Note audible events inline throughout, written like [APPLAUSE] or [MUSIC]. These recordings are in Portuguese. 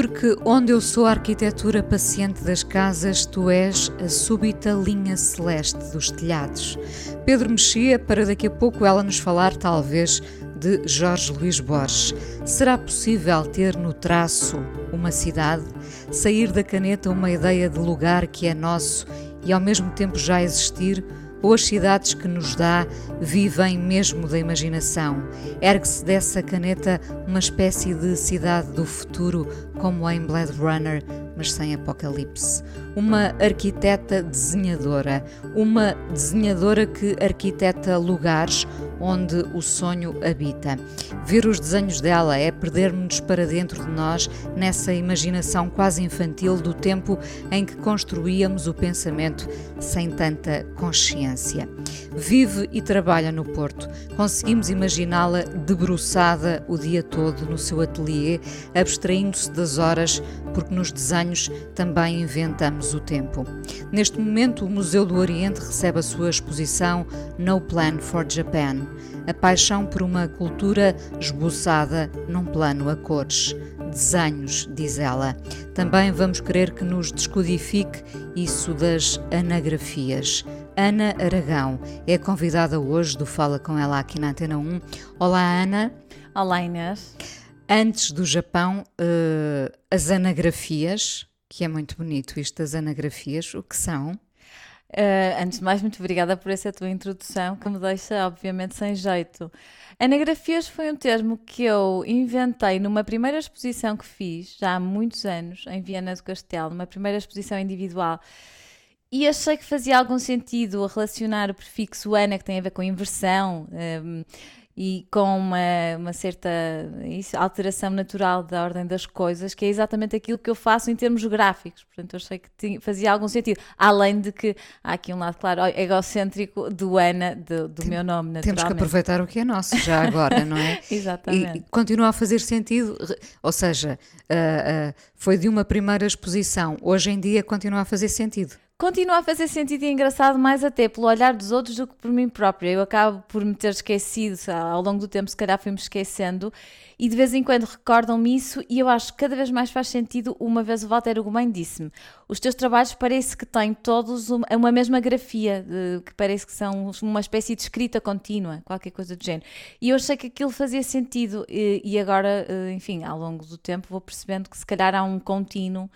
Porque onde eu sou a arquitetura paciente das casas, tu és a súbita linha celeste dos telhados. Pedro Mexia, para daqui a pouco ela nos falar, talvez, de Jorge Luís Borges. Será possível ter no traço uma cidade, sair da caneta uma ideia de lugar que é nosso e ao mesmo tempo já existir? Ou as cidades que nos dá vivem mesmo da imaginação. Ergue-se dessa caneta uma espécie de cidade do futuro, como em Blade Runner, mas sem apocalipse. Uma arquiteta desenhadora, uma desenhadora que arquiteta lugares onde o sonho habita. Ver os desenhos dela é perder-nos para dentro de nós nessa imaginação quase infantil do tempo em que construíamos o pensamento sem tanta consciência. Vive e trabalha no Porto. Conseguimos imaginá-la debruçada o dia todo no seu ateliê, abstraindo-se das horas, porque nos desenhos também inventamos o tempo. Neste momento, o Museu do Oriente recebe a sua exposição No Plan for Japan a paixão por uma cultura esboçada num plano a cores. Desenhos, diz ela. Também vamos querer que nos descodifique isso das anagrafias. Ana Aragão é convidada hoje do Fala com ela aqui na Antena 1. Olá, Ana. Olá, Inês. Antes do Japão, uh, as anagrafias, que é muito bonito isto das anagrafias, o que são? Uh, antes de mais, muito obrigada por essa tua introdução, que me deixa, obviamente, sem jeito. Anagrafias foi um termo que eu inventei numa primeira exposição que fiz, já há muitos anos, em Viana do Castelo, numa primeira exposição individual. E achei que fazia algum sentido relacionar o prefixo ana, que tem a ver com inversão, um, e com uma, uma certa isso, alteração natural da ordem das coisas, que é exatamente aquilo que eu faço em termos gráficos. Portanto, eu achei que tinha, fazia algum sentido. Além de que há aqui um lado, claro, egocêntrico do Ana, do, do Tem, meu nome, naturalmente. Temos que aproveitar o que é nosso já agora, não é? [LAUGHS] exatamente. E continua a fazer sentido, ou seja, uh, uh, foi de uma primeira exposição, hoje em dia continua a fazer sentido continua a fazer sentido e engraçado mais até pelo olhar dos outros do que por mim própria. Eu acabo por me ter esquecido, ao longo do tempo se calhar fui-me esquecendo e de vez em quando recordam-me isso e eu acho que cada vez mais faz sentido. Uma vez o Walter Ugumem disse-me, os teus trabalhos parece que têm todos uma, uma mesma grafia, de, que parece que são uma espécie de escrita contínua, qualquer coisa do género. E eu achei que aquilo fazia sentido e, e agora, eh, enfim, ao longo do tempo vou percebendo que se calhar há um contínuo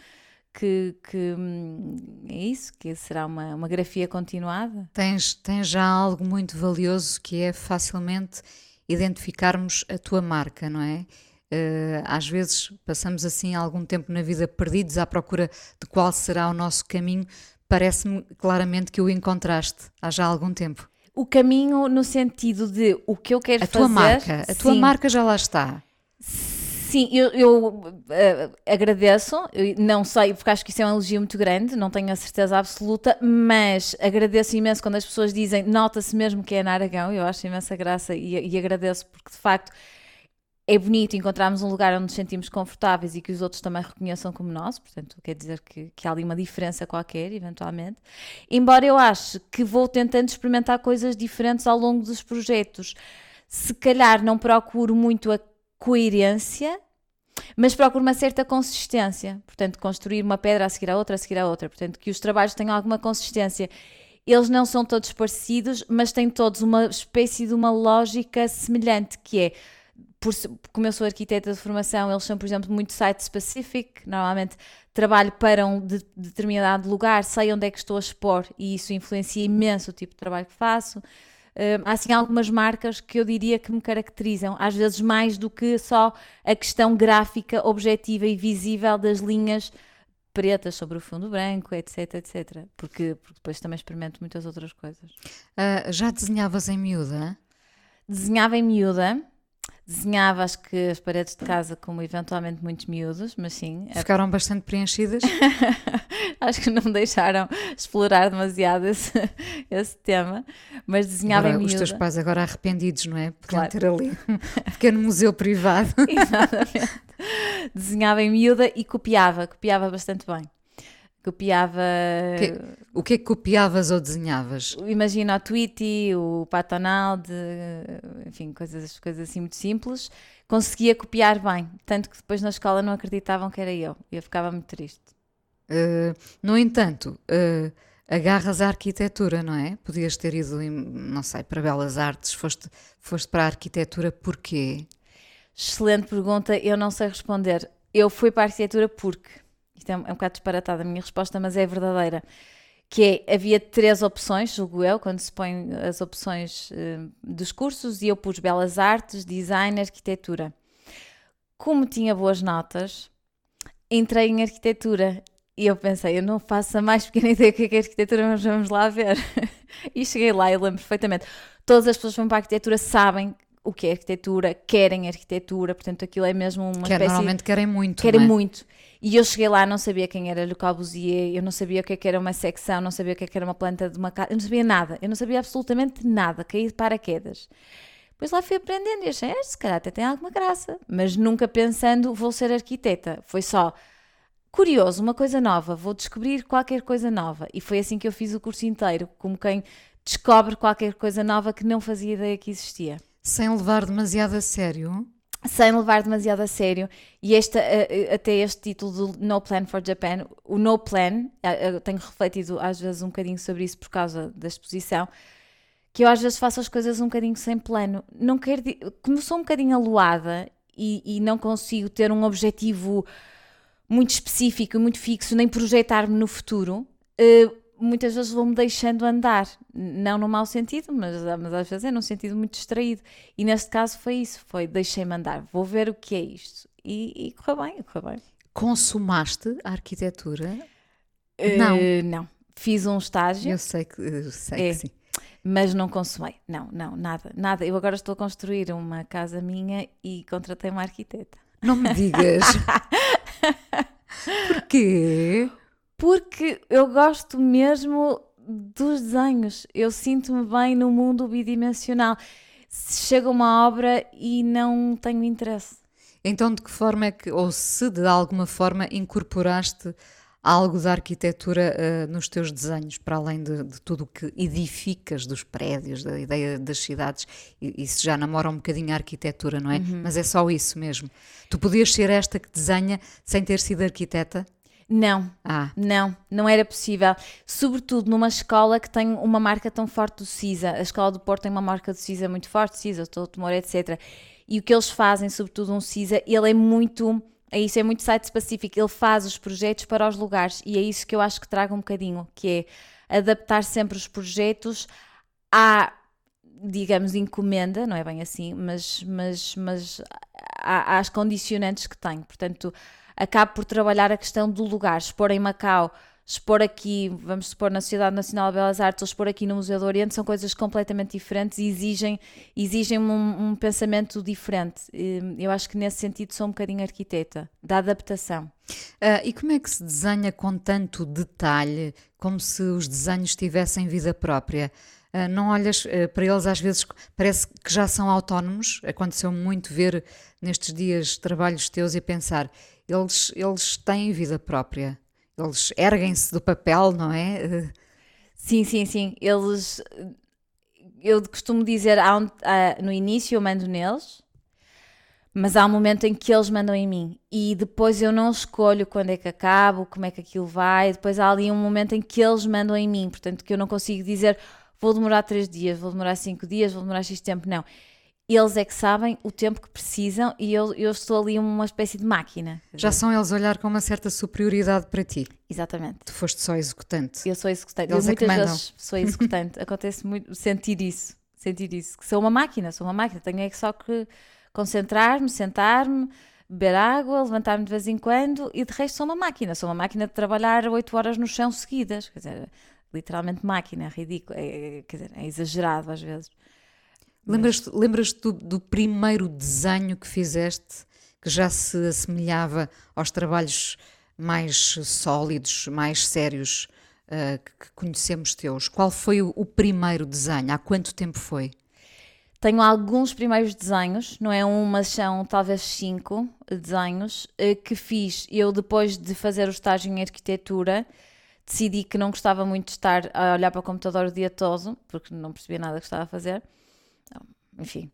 que, que hum, é isso, que será uma, uma grafia continuada? Tens, tens já algo muito valioso que é facilmente identificarmos a tua marca, não é? Uh, às vezes passamos assim algum tempo na vida perdidos à procura de qual será o nosso caminho. Parece-me claramente que o encontraste há já algum tempo. O caminho no sentido de o que eu quero a fazer. A tua marca, a tua marca já lá está. Sim, eu, eu uh, agradeço, não sei, porque acho que isso é um elogio muito grande, não tenho a certeza absoluta, mas agradeço imenso quando as pessoas dizem, nota-se mesmo que é na Aragão, eu acho imensa graça e, e agradeço porque de facto é bonito encontrarmos um lugar onde nos sentimos confortáveis e que os outros também reconheçam como nós, portanto, quer dizer que, que há ali uma diferença qualquer, eventualmente. Embora eu ache que vou tentando experimentar coisas diferentes ao longo dos projetos, se calhar não procuro muito a coerência, mas procuro uma certa consistência. Portanto, construir uma pedra a seguir a outra, a seguir a outra. Portanto, que os trabalhos tenham alguma consistência. Eles não são todos parecidos, mas têm todos uma espécie de uma lógica semelhante, que é, por, como eu sou arquiteta de formação, eles são, por exemplo, muito site-specific. Normalmente trabalho para um de, determinado lugar, sei onde é que estou a expor e isso influencia imenso o tipo de trabalho que faço há assim algumas marcas que eu diria que me caracterizam, às vezes mais do que só a questão gráfica, objetiva e visível das linhas pretas sobre o fundo branco, etc, etc. Porque, porque depois também experimento muitas outras coisas. Uh, já desenhavas em miúda? Desenhava em miúda. Desenhava, acho que as paredes de casa como eventualmente muitos miúdos, mas sim. Ficaram bastante preenchidas? [LAUGHS] acho que não me deixaram explorar demasiado esse, [LAUGHS] esse tema, mas desenhava agora, em miúda. Os teus pais agora arrependidos, não é? Podiam Claro. ter ali um [LAUGHS] pequeno museu privado. Exatamente. Desenhava em miúda e copiava, copiava bastante bem. Copiava, Que- O que é que copiavas ou desenhavas? imagina o Tweety, o Patonald, enfim, coisas, coisas assim muito simples. Conseguia copiar bem, tanto que depois na escola não acreditavam que era eu. Eu ficava muito triste. Uh, no entanto, uh, agarras à arquitetura, não é? Podias ter ido, não sei, para Belas Artes, foste, foste para a arquitetura porquê? Excelente pergunta, eu não sei responder. Eu fui para a arquitetura porque, isto é um, é um bocado disparatada a minha resposta, mas é verdadeira, que é, havia três opções, julgo eu, quando se põe as opções eh, dos cursos, e eu pus Belas Artes, Design, Arquitetura. Como tinha boas notas, entrei em Arquitetura e eu pensei, eu não faço a mais pequena [LAUGHS] ideia do que é que é arquitetura, mas vamos lá ver. [LAUGHS] e cheguei lá e lembro perfeitamente. Todas as pessoas que vão para a arquitetura sabem o que é arquitetura, querem arquitetura, portanto aquilo é mesmo uma Que é, espécie normalmente querem muito, querem é? muito. E eu cheguei lá, não sabia quem era Le Corbusier, eu não sabia o que é que era uma secção, não sabia o que é que era uma planta de uma casa, eu não sabia nada, eu não sabia absolutamente nada, caí de paraquedas. Depois lá fui aprendendo e achei, "Ah, se calhar até tem alguma graça, mas nunca pensando vou ser arquiteta, foi só curioso, uma coisa nova, vou descobrir qualquer coisa nova. E foi assim que eu fiz o curso inteiro, como quem descobre qualquer coisa nova que não fazia ideia que existia Sem levar demasiado a sério. Sem levar demasiado a sério. E esta, eh, eh, até este título do No Plan for Japan, o No Plan, eh, eu tenho refletido às vezes um bocadinho sobre isso por causa da exposição, que eu às vezes faço as coisas um bocadinho sem plano. Não quero, como sou um bocadinho aluada e, e não consigo ter um objetivo muito específico, muito fixo, nem projetar-me no futuro, eh, muitas vezes vou-me deixando andar. Não no mau sentido, mas, mas às vezes é num sentido muito distraído. E neste caso foi isso, foi deixei-me andar, vou ver o que é isto. E, e correu bem, correu bem. Consumaste a arquitetura? Eh, Não. não. Fiz um estágio, Eu sei que, eu sei É. que sim. mas não consumei. Não, não, nada, nada. Eu agora estou a construir uma casa minha e contratei uma arquiteta. Não me digas. [LAUGHS] Porquê? Porque eu gosto mesmo dos desenhos. Eu sinto-me bem no mundo bidimensional. Chega uma obra e não tenho interesse. Então, de que forma é que, ou se de alguma forma incorporaste algo da arquitetura eh, nos teus desenhos, para além de, de tudo o que edificas dos prédios, da ideia das cidades, isso já namora um bocadinho a arquitetura, não é? Mas é só isso mesmo. Tu podias ser esta que desenha sem ter sido arquiteta? Não, Ah, Não, não era possível. Sobretudo numa escola que tem uma marca tão forte do CISA. A escola do Porto tem uma marca do CISA muito forte, CISA, Toto Moura, etc. E o que eles fazem, sobretudo um CISA, ele é muito. É isso, é muito site específico. Ele faz os projetos para os lugares e é isso que eu acho que traga um bocadinho, que é adaptar sempre os projetos à, digamos, encomenda, não é bem assim, mas, mas, mas às condicionantes que tem. Portanto, acabo por trabalhar a questão do lugar, expor em Macau, expor aqui, vamos supor, na Sociedade Nacional de Belas Artes ou expor aqui no Museu do Oriente, são coisas completamente diferentes e exigem, exigem um, um pensamento diferente. E Eu acho que nesse sentido sou um bocadinho arquiteta, da adaptação. Ah, e como é que se desenha com tanto detalhe, como se os desenhos tivessem vida própria? Ah, não olhas ah, para eles, às vezes parece que já são autónomos. Aconteceu muito ver nestes dias trabalhos teus e pensar, eles, eles têm vida própria. Eles erguem-se do papel, não é? Sim, sim, sim. Eles. Eu costumo dizer, no início eu mando neles, mas há um momento em que eles mandam em mim. E depois eu não escolho quando é que acabo, como é que aquilo vai. Depois há ali um momento em que eles mandam em mim. Portanto, que eu não consigo dizer vou demorar três dias, vou demorar cinco dias, vou demorar X tempo. Não. Eles é que sabem o tempo que precisam e eu, eu estou ali uma espécie de máquina. já são eles a olhar com uma certa superioridade para ti. Exatamente. Tu foste só executante. Eu sou executante. Eles eu é que muitas mandam. vezes sou executante. [LAUGHS] Acontece muito sentir isso. Sentir isso. Que sou uma máquina, sou uma máquina. Tenho é que só que concentrar-me, sentar-me, beber água, levantar-me de vez em quando e de resto sou uma máquina. Sou uma máquina de trabalhar oito horas no chão seguidas. Quer dizer, literalmente máquina, é ridículo. É, é- quer dizer, é exagerado às vezes. Lembras-te lembras do, do primeiro desenho que fizeste que já se assemelhava aos trabalhos mais sólidos, mais sérios uh, que conhecemos teus? Qual foi o, o primeiro desenho? Há quanto tempo foi? Tenho alguns primeiros desenhos, não é um, mas são talvez cinco desenhos eh, que fiz. Eu, depois de fazer o estágio em arquitetura, decidi que não gostava muito de estar a olhar para o computador o dia todo, porque não percebia nada que estava a fazer. Enfim.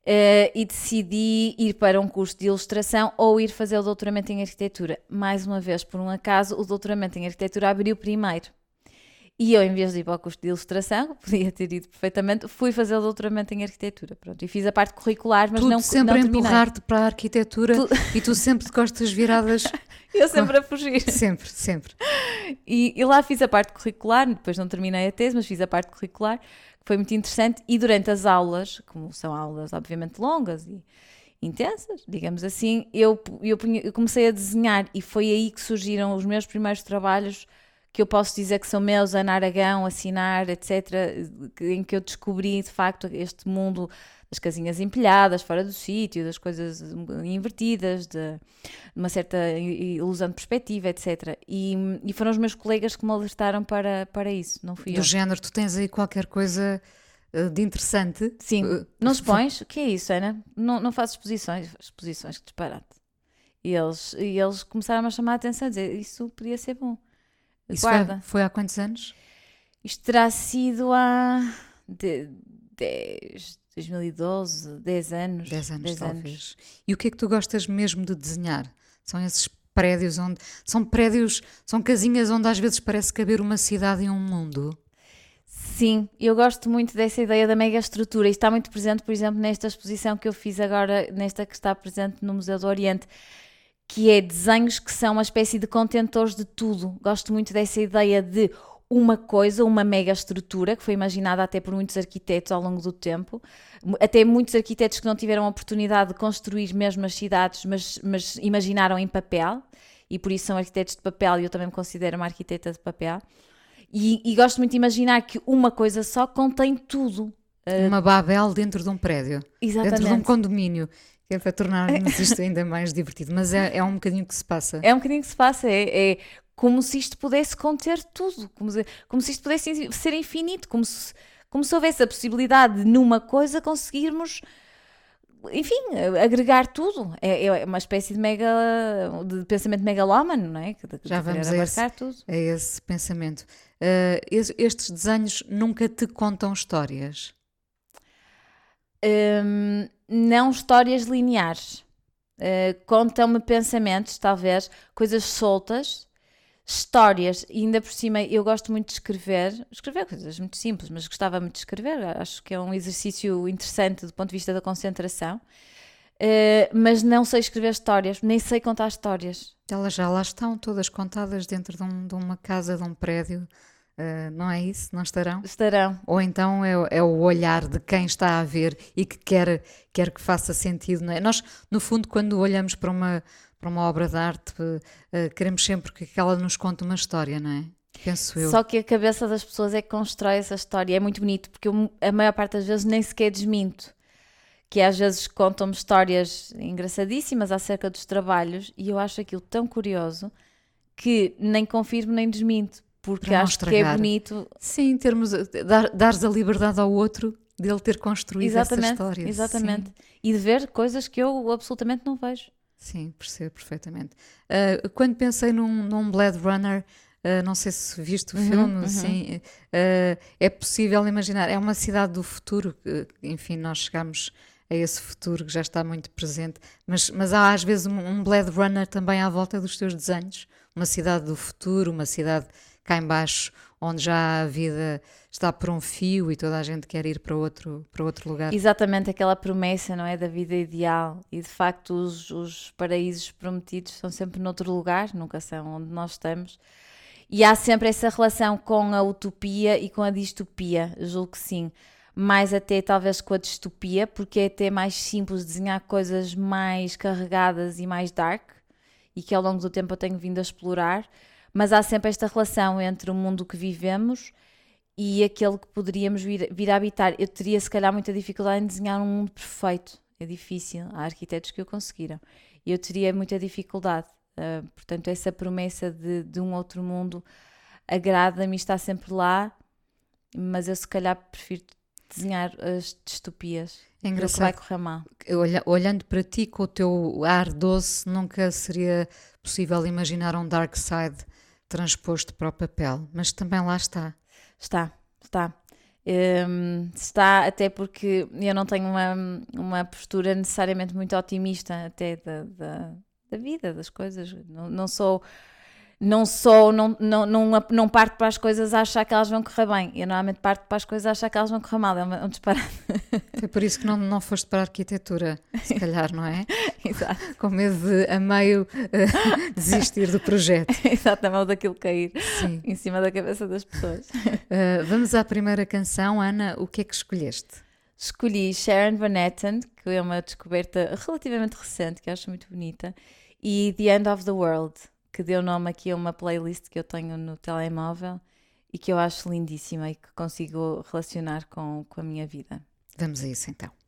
Uh, e decidi ir para um curso de ilustração ou ir fazer o doutoramento em arquitetura. Mais uma vez, por um acaso, o doutoramento em arquitetura abriu primeiro. E eu, em vez de ir para o curso de ilustração, [LAUGHS] podia ter ido perfeitamente, fui fazer o doutoramento em arquitetura. Pronto, e fiz a parte curricular, mas Tudo não sempre não a empurrar-te para a arquitetura tu... e tu sempre de costas viradas. [LAUGHS] eu sempre a fugir. Sempre, sempre. E, e, lá fiz a parte curricular, depois não terminei a tese, mas fiz a parte curricular, foi muito interessante. E durante as aulas, como são aulas obviamente longas e intensas, digamos assim, eu, eu, eu comecei a desenhar e foi aí que surgiram os meus primeiros trabalhos que eu posso dizer que são meus, Ana Aragão, Assinar, etc., em que eu descobri de facto este mundo das casinhas empilhadas, fora do sítio, das coisas invertidas, de uma certa ilusão de perspectiva, etc. E, e foram os meus colegas que me alertaram para, para isso, não fui do eu. Do género, tu tens aí qualquer coisa eh, de interessante? Sim. Uh, não expões? O que é isso, Ana? Não, não faço exposições? Exposições, que disparate. E eles, e eles começaram a chamar a atenção, a dizer isso podia ser bom. Isso foi, foi, há quantos anos? Isto terá sido há de, 10, 2012, 10 anos. 10 anos, 10 talvez. Anos. E o que é que tu gostas mesmo de desenhar? São esses prédios onde. São prédios, são casinhas onde às vezes parece caber uma cidade e um mundo. Sim, eu gosto muito dessa ideia da mega estrutura e está muito presente, por exemplo, nesta exposição que eu fiz agora, nesta que está presente no Museu do Oriente que é desenhos que são uma espécie de contentores de tudo. Gosto muito dessa ideia de uma coisa, uma mega estrutura, que foi imaginada até por muitos arquitetos ao longo do tempo, até muitos arquitetos que não tiveram a oportunidade de construir mesmo as cidades, mas, mas imaginaram em papel, e por isso são arquitetos de papel, e eu também me considero uma arquiteta de papel. E, e gosto muito de imaginar que uma coisa só contém tudo. Uma Babel dentro de um prédio, Exatamente. dentro de um condomínio é para tornarmos [LAUGHS] isto ainda mais divertido. Mas é, é um bocadinho que se passa. É um bocadinho que se passa. É, é como se isto pudesse conter tudo. Como se, como se isto pudesse ser infinito. Como se, como se houvesse a possibilidade de, numa coisa, conseguirmos enfim, agregar tudo. É, é, uma espécie de mega de pensamento megalómano, não é? Que, Já vamos a esse, tudo. a esse pensamento. Uh, estes desenhos nunca te contam histórias? Um, não histórias lineares. Uh, Contam-me pensamentos, talvez, coisas soltas, histórias, e ainda por cima eu gosto muito de escrever, escrever coisas muito simples, mas gostava muito de escrever, acho que é um exercício interessante do ponto de vista da concentração, uh, mas não sei escrever histórias, nem sei contar histórias. Elas já lá estão, todas contadas dentro de, um, de uma casa, de um prédio, Uh, não é isso? Não estarão? Estarão. Ou então é, é, o olhar de quem está a ver e que quer, quer que faça sentido, não é? Nós, no fundo, quando olhamos para uma, para uma obra de arte, uh, queremos sempre que ela nos conte uma história, não é? Penso eu. Só que a cabeça das pessoas é que constrói essa história. É muito bonito, porque eu, a maior parte das vezes nem sequer desminto. Que às vezes contam-me histórias engraçadíssimas acerca dos trabalhos e eu acho aquilo tão curioso que nem confirmo nem desminto porque acho estragar. que é bonito. Sim, termos, dar, dares a liberdade ao outro dele ter construído exatamente, essa história. Exatamente. Sim. E de ver coisas que eu absolutamente não vejo. Sim, percebo perfeitamente. Uh, quando pensei num, num Blade Runner, uh, não sei se viste o uhum, filme, uhum. sim, uh, é possível imaginar, é uma cidade do futuro, enfim, nós chegamos a esse futuro que já está muito presente, mas, mas há às vezes um, um Blade Runner também à volta dos teus desenhos, uma cidade do futuro, uma cidade cá embaixo, onde já a vida está por um fio e toda a gente quer ir para outro, para outro lugar. Exatamente aquela promessa, não é? Da vida ideal. E de facto, os, os paraísos prometidos são sempre noutro lugar, nunca são onde nós estamos. E há sempre essa relação com a utopia e com a distopia, julgo que sim. Mais até talvez com a distopia, porque é até mais simples desenhar coisas mais carregadas e mais dark, e que ao longo do tempo eu tenho vindo a explorar mas há sempre esta relação entre o mundo que vivemos e aquele que poderíamos vir, vir a habitar. Eu teria, se calhar, muita dificuldade em desenhar um mundo perfeito. É difícil. Há arquitetos que o conseguiram. Eu teria muita dificuldade. Uh, portanto, essa promessa de, de um outro mundo agrada-me, está sempre lá, mas eu, se calhar, prefiro desenhar as distopias. É engraçado. Que vai correr mal. Olha, olhando para ti com o teu ar doce, nunca seria possível imaginar um dark side transposto para o papel, mas também lá está. Está, está. Um, está, até porque eu não tenho uma, uma postura necessariamente muito otimista até da, da, da vida, das coisas. Não, não sou não sou, não, não, não, não parto para as coisas a achar que elas vão correr bem. Eu normalmente parto para as coisas a achar que elas vão correr mal. É um, disparate. Foi por isso que não, não foste para a arquitetura, se calhar, não é? [LAUGHS] Exato. Com medo de, a meio, uh, desistir do projeto. [LAUGHS] Exato, a mão daquilo cair Sim. em cima da cabeça das pessoas. Uh, [LAUGHS] vamos à primeira canção. Ana, o que é que escolheste? Escolhi Sharon Van Etten, que é uma descoberta relativamente recente, que acho muito bonita, e The End of the World que deu nome aqui a uma playlist que eu tenho no telemóvel e que eu acho lindíssima e que consigo relacionar com, com a minha vida. Vamos a isso então.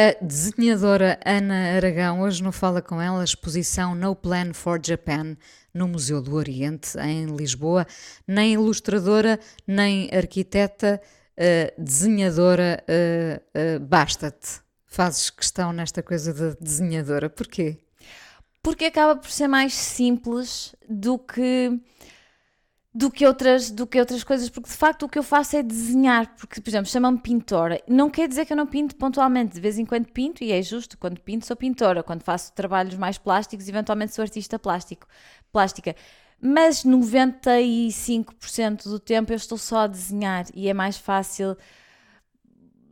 A desenhadora Ana Aragão, hoje não fala com ela, exposição No Plan for Japan no Museu do Oriente, em Lisboa. Nem ilustradora, nem arquiteta, uh, desenhadora, uh, uh, basta-te. Fazes questão nesta coisa de desenhadora. Porquê? Porque acaba por ser mais simples do que do que, outras, do que outras coisas, porque de facto o que eu faço é desenhar, porque, por exemplo, chamam-me pintora. Não quer dizer que eu não pinto pontualmente, de vez em quando pinto, e é justo, quando pinto sou pintora, quando faço trabalhos mais plásticos, eventualmente sou artista plástico, plástica. Mas 95% do tempo eu estou só a desenhar e é mais fácil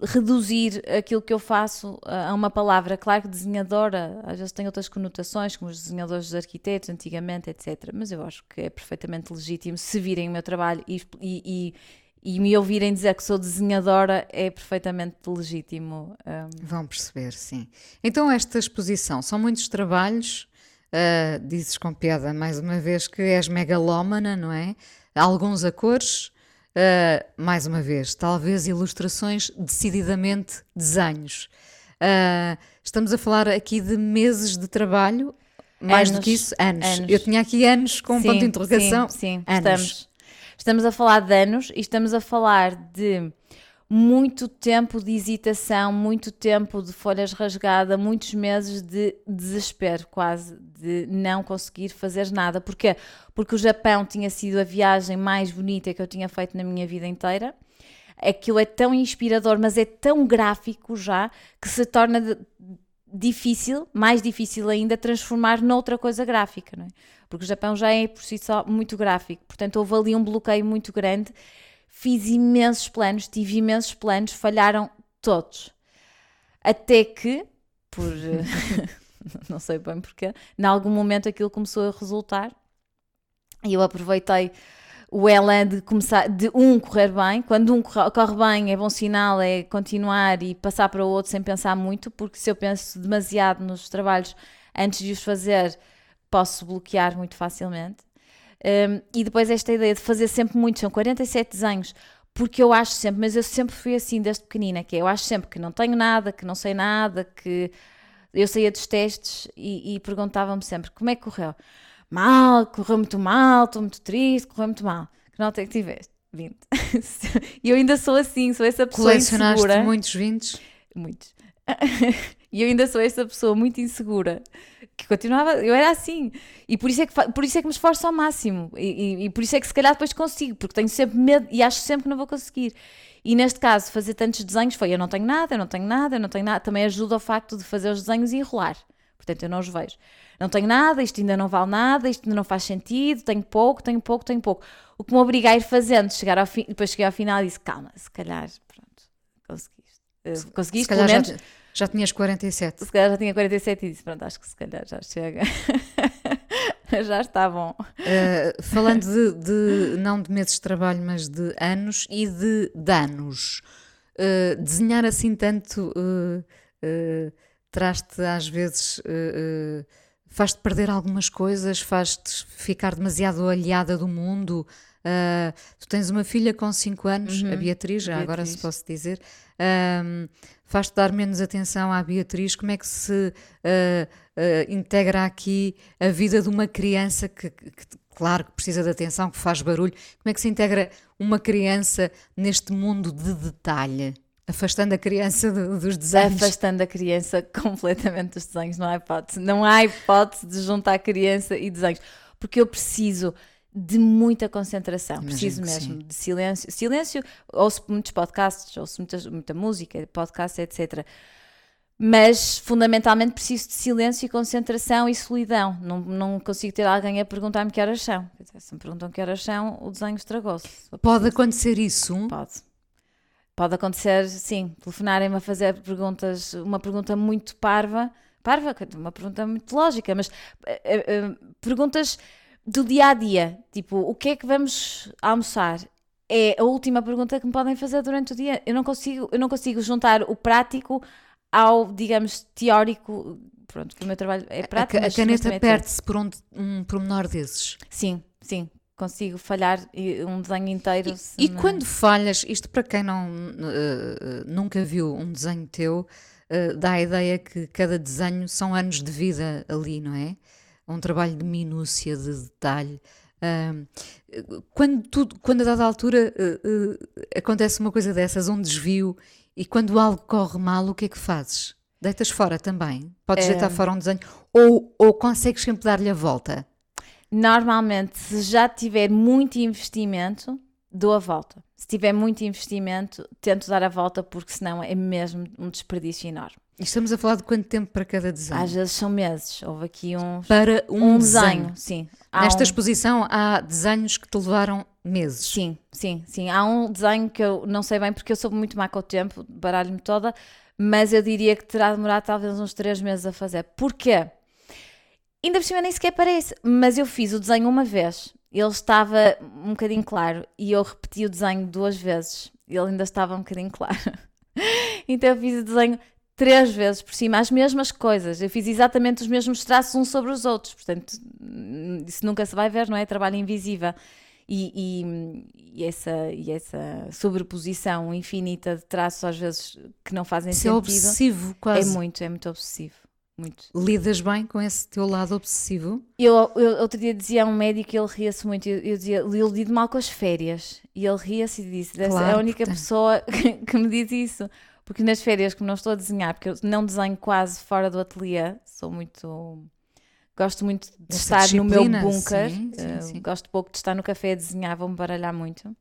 reduzir aquilo que eu faço a uma palavra. Claro que desenhadora às vezes tem outras conotações, como os desenhadores dos arquitetos antigamente, etc. Mas eu acho que é perfeitamente legítimo se virem o meu trabalho e, e, e, e me ouvirem dizer que sou desenhadora, é perfeitamente legítimo. Um... Vão perceber, sim. Então, esta exposição são muitos trabalhos. Uh, dizes com piada mais uma vez que és megalómana, não é? Alguns a cores, Uh, mais uma vez, talvez ilustrações, decididamente desenhos. Uh, estamos a falar aqui de meses de trabalho, mais anos, do que isso, anos. anos. Eu tinha aqui anos com um ponto de interrogação. Sim, sim. Anos. Estamos, estamos a falar de anos e estamos a falar de muito tempo de hesitação, muito tempo de folhas rasgadas, muitos meses de desespero quase, de não conseguir fazer nada. Porquê? Porque o Japão tinha sido a viagem mais bonita que eu tinha feito na minha vida inteira. Aquilo é tão inspirador, mas é tão gráfico já, que se torna difícil, mais difícil ainda, transformar noutra coisa gráfica, não é? Porque o Japão já é por si só muito gráfico, portanto houve ali um bloqueio muito grande fiz imensos planos, tive imensos planos, falharam todos. Até que, por [LAUGHS] [LAUGHS] não sei bem porquê, em algum momento aquilo começou a resultar e eu aproveitei o elan de começar, de um correr bem, quando um corre, corre bem é bom sinal, é continuar e passar para o outro sem pensar muito, porque se eu penso demasiado nos trabalhos antes de os fazer, posso bloquear muito facilmente. Um, e depois esta ideia de fazer sempre muito, são 47 desenhos, porque eu acho sempre, mas eu sempre fui assim desde pequenina, que é, eu acho sempre que não tenho nada, que não sei nada, que eu saía dos testes e, e perguntavam-me sempre como é que correu mal, correu muito mal, estou muito triste, correu muito mal. Que nota é que tiveste? 20. [LAUGHS] e eu ainda sou assim, sou essa pessoa Colecionaste insegura. muitos 20? Muitos. [LAUGHS] e eu ainda sou essa pessoa muito insegura que continuava, eu era assim. E por isso é que, por isso é que me esforço ao máximo. E, e, e por isso é que se calhar depois consigo, porque tenho sempre medo e acho sempre que não vou conseguir. E neste caso, fazer tantos desenhos foi: eu não tenho nada, eu não tenho nada, eu não tenho nada. Também ajuda o facto de fazer os desenhos e enrolar. Portanto, eu não os vejo. Não tenho nada, isto ainda não vale nada, isto ainda não faz sentido, tenho pouco, tenho pouco, tenho pouco. O que me obriga a ir fazendo, chegar ao fim, depois cheguei ao final e disse: calma, se calhar, pronto, conseguiste. Uh, conseguiste, se calhar pelo menos. Já, já tinhas 47. Se calhar já tinha 47 e disse: pronto, acho que se calhar já chega. [LAUGHS] já está bom. Uh, falando de, de, não de meses de trabalho, mas de anos e de danos. Uh, desenhar assim tanto uh, traz-te às vezes. faz-te perder algumas coisas, faz-te ficar demasiado aliada do mundo. tu tens uma filha com 5 anos, uhum. a Beatriz, já Beatriz. agora se posso dizer. Um, faz-te dar menos atenção à Beatriz, como é que se uh, uh, integra aqui a vida de uma criança que, que, claro, que precisa de atenção, que faz barulho, como é que se integra uma criança neste mundo de detalhe? Afastando a criança dos desenhos. Afastando a criança [LAUGHS] completamente dos desenhos, não há hipótese. Não há hipótese de juntar criança e desenhos. Porque eu preciso de muita concentração, Imagino preciso mesmo sim. de silêncio. Silêncio, ouço muitos podcasts, ouço muita, muita música, podcasts, etc. Mas fundamentalmente preciso de silêncio e concentração e solidão. Não, não consigo ter alguém a perguntar-me que horas são. Se me perguntam que horas são, o desenho estragou-se. Pode acontecer isso? Pode. Pode acontecer, sim, telefonarem-me a fazer perguntas, uma pergunta muito parva, parva, uma pergunta muito lógica, mas uh, uh, perguntas do dia a dia, tipo, o que é que vamos almoçar? É a última pergunta que me podem fazer durante o dia. Eu não consigo, eu não consigo juntar o prático ao, digamos, teórico. Pronto, que o meu trabalho é prático. A, a caneta perde-se por um, um pormenor desses. Sim, sim. Consigo falhar um desenho inteiro. E, e quando falhas, isto para quem não uh, nunca viu um desenho teu, uh, dá a ideia que cada desenho são anos de vida ali, não é? Um trabalho de minúcia, de detalhe. Uh, quando, tudo, quando a dada altura uh, uh, acontece uma coisa dessas, um desvio, e quando algo corre mal, o que é que fazes? Deitas fora também? Podes é... deitar fora um desenho? Ou, ou consegues sempre dar-lhe a volta? Normalmente, se já tiver muito investimento, dou a volta. Se tiver muito investimento, tento dar a volta, porque senão é mesmo um desperdício enorme. E estamos a falar de quanto tempo para cada desenho? Às vezes são meses. Houve aqui uns. Para um, um desenho. desenho. Sim. Há Nesta um... exposição há desenhos que te levaram meses. Sim, sim, sim. Há um desenho que eu não sei bem porque eu sou muito má com o tempo, baralho-me toda, mas eu diria que terá demorado talvez uns 3 meses a fazer. Porquê? Ainda por cima nem sequer parece, mas eu fiz o desenho uma vez, ele estava um bocadinho claro e eu repeti o desenho duas vezes, ele ainda estava um bocadinho [LAUGHS] claro. então eu fiz o desenho três vezes por cima, as mesmas coisas. Eu fiz exatamente os mesmos traços uns sobre os outros, portanto, isso nunca se vai ver, não é? Trabalho invisível. E, e, e, essa, e essa sobreposição infinita de traços, às vezes, que não fazem isso sentido. é obsessivo, quase. É muito, é muito obsessivo. Muito. Lidas bem com esse teu lado obsessivo? Eu, eu outro dia dizia a um médico que ele ria-se muito. Eu, eu dizia, lido mal com as férias. E ele ria-se e disse: claro, é a única portanto. pessoa que, [LAUGHS] que me diz isso. Porque nas férias, como não estou a desenhar, porque eu não desenho quase fora do ateliê, sou muito. Gosto muito de Essa estar no meu bunker. Sim, sim, sim. Uh, gosto pouco de estar no café a desenhar, vou-me baralhar muito.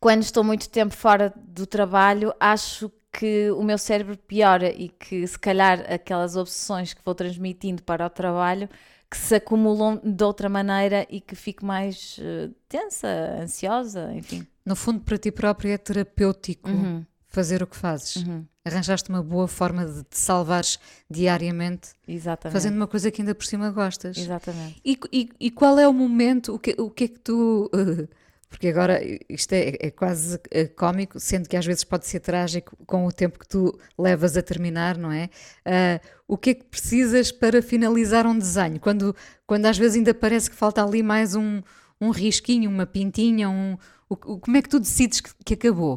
Quando estou muito tempo fora do trabalho, acho que o meu cérebro piora e que se calhar aquelas obsessões que vou transmitindo para o trabalho que se acumulam de outra maneira e que fico mais uh, tensa, ansiosa, enfim. No fundo, para ti próprio é terapêutico Uhum, fazer o que fazes. uhum, Arranjaste uma boa forma de te salvares diariamente, Exatamente. fazendo uma coisa que ainda por cima gostas. Exatamente. E, e- e qual é o momento, o que, o que é que tu. eh, porque agora isto é, é quase eh, cómico, sendo que às vezes pode ser trágico com o tempo que tu levas a terminar, não é? Ah, o que é que precisas para finalizar um desenho? Quando, quando às vezes ainda parece que falta ali mais um, um risquinho, uma pintinha, um, o- como é que tu decides que, que acabou?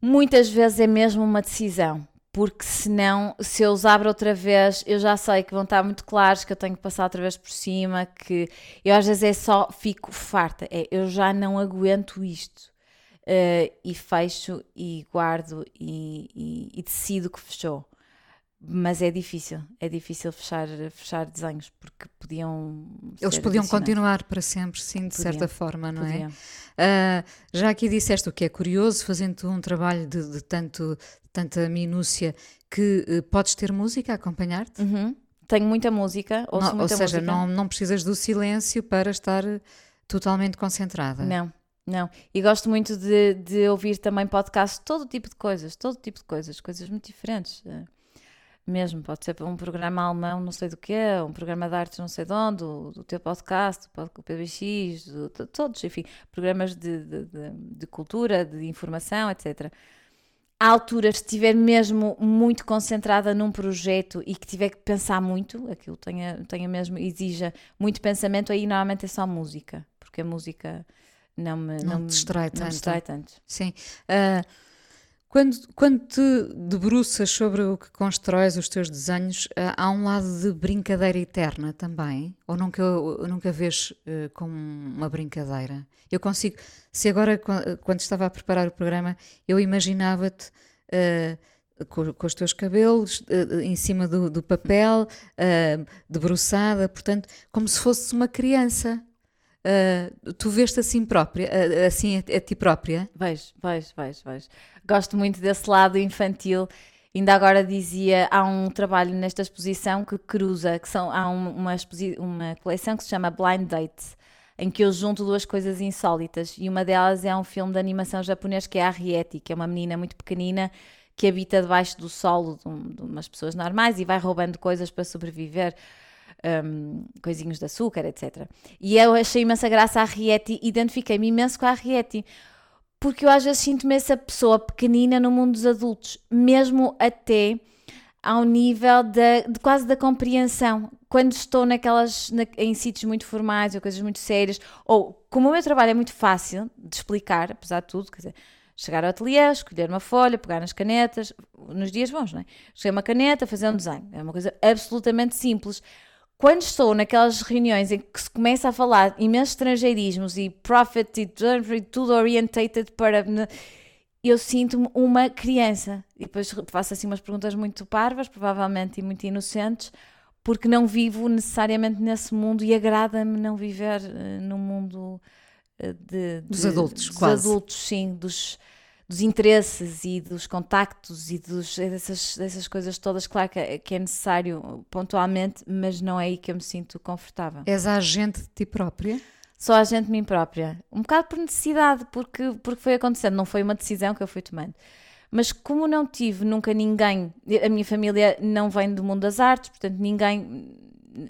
Muitas vezes é mesmo uma decisão, porque senão, se eu os abro outra vez, eu já sei que vão estar muito claros, que eu tenho que passar outra vez por cima, que eu às vezes é só fico farta, é eu já não aguento isto. Eh, e fecho e guardo e, e- e decido que fechou. Mas é difícil, é difícil fechar, fechar desenhos porque podiam. Eles podiam continuar para sempre, sim, de Podiam, certa forma, não é? Podiam. Ah, já aqui disseste o que é curioso, fazendo um trabalho de, de tanto, tanta minúcia, que eh, podes ter música a acompanhar-te? Uhum. Tenho muita música, ouço Não- ou muita seja, música. não, não precisas do silêncio para estar totalmente concentrada. Não, não. E gosto muito de, de ouvir também podcasts, todo tipo de coisas, todo tipo de coisas, coisas muito diferentes. Mesmo, pode ser um programa alemão, não sei do que um programa de artes, não sei de onde, o, do teu podcast, o pod- o PBX, do- to- todos, enfim, programas de, de, de- de cultura, de informação, etc. Há alturas que estiver mesmo muito concentrada num projeto e que tiver que pensar muito, aquilo tenha, tenha mesmo, exija muito pensamento, aí normalmente é só música, porque a música não me, Não te me- distrai não me tanto. distrai tanto. Sim. Ah, quando, quando te debruças sobre o que constróis os teus desenhos, ah, há um lado de brincadeira eterna também? Ou nunca, nunca vês eh, como uma brincadeira? Eu consigo, se agora, qua- quando estava a preparar o programa, eu imaginava-te. ah, com, com os teus cabelos eh, em cima do, do papel, debruçada, portanto, como se fosse uma criança. Ah, tu vês-te assim própria, ah, assim a, a ti própria? Vejo, vejo, vejo, vejo. Gosto muito desse lado infantil. Ainda agora dizia, há um trabalho nesta exposição que cruza, que são, há um- uma, uma coleção que se chama Blind Date, em que eu junto duas coisas insólitas, e uma delas é um filme de animação japonês que é a Arrietty, que é uma menina muito pequenina que habita debaixo do solo de, um- de umas pessoas normais e vai roubando coisas para sobreviver, um, coisinhos de açúcar, etc. E eu achei imensa graça a Arrietty, identifiquei-me imenso com a Arrietty, porque eu às vezes sinto-me essa pessoa pequenina no mundo dos adultos, mesmo até ao nível da, de quase da compreensão. Quando estou naquelas, na- em sítios muito formais ou coisas muito sérias, ou como o meu trabalho é muito fácil de explicar, apesar de tudo, quer dizer, chegar ao ateliê, escolher uma folha, pegar nas canetas, nos dias bons, não é? Escolher uma caneta, fazer um desenho. É uma coisa absolutamente simples. Quando estou naquelas reuniões em que se começa a falar imensos estrangeirismos e profit e tudo orientated para. Eu sinto-me uma criança. E depois faço assim umas perguntas muito parvas, provavelmente, e muito inocentes, porque não vivo necessariamente nesse mundo e agrada-me não viver eh, num mundo eh, de, Dos de- adultos, dos quase. adultos, sim, dos, dos interesses e dos contactos e dos, dessas, dessas coisas todas. Claro que é, que é necessário pontualmente, mas não é aí que eu me sinto confortável. És a agente de ti própria? Só a gente de mim própria. Um bocado por necessidade, porque, porque foi acontecendo, não foi uma decisão que eu fui tomando. Mas como não tive nunca ninguém, a minha família não vem do mundo das artes, portanto ninguém,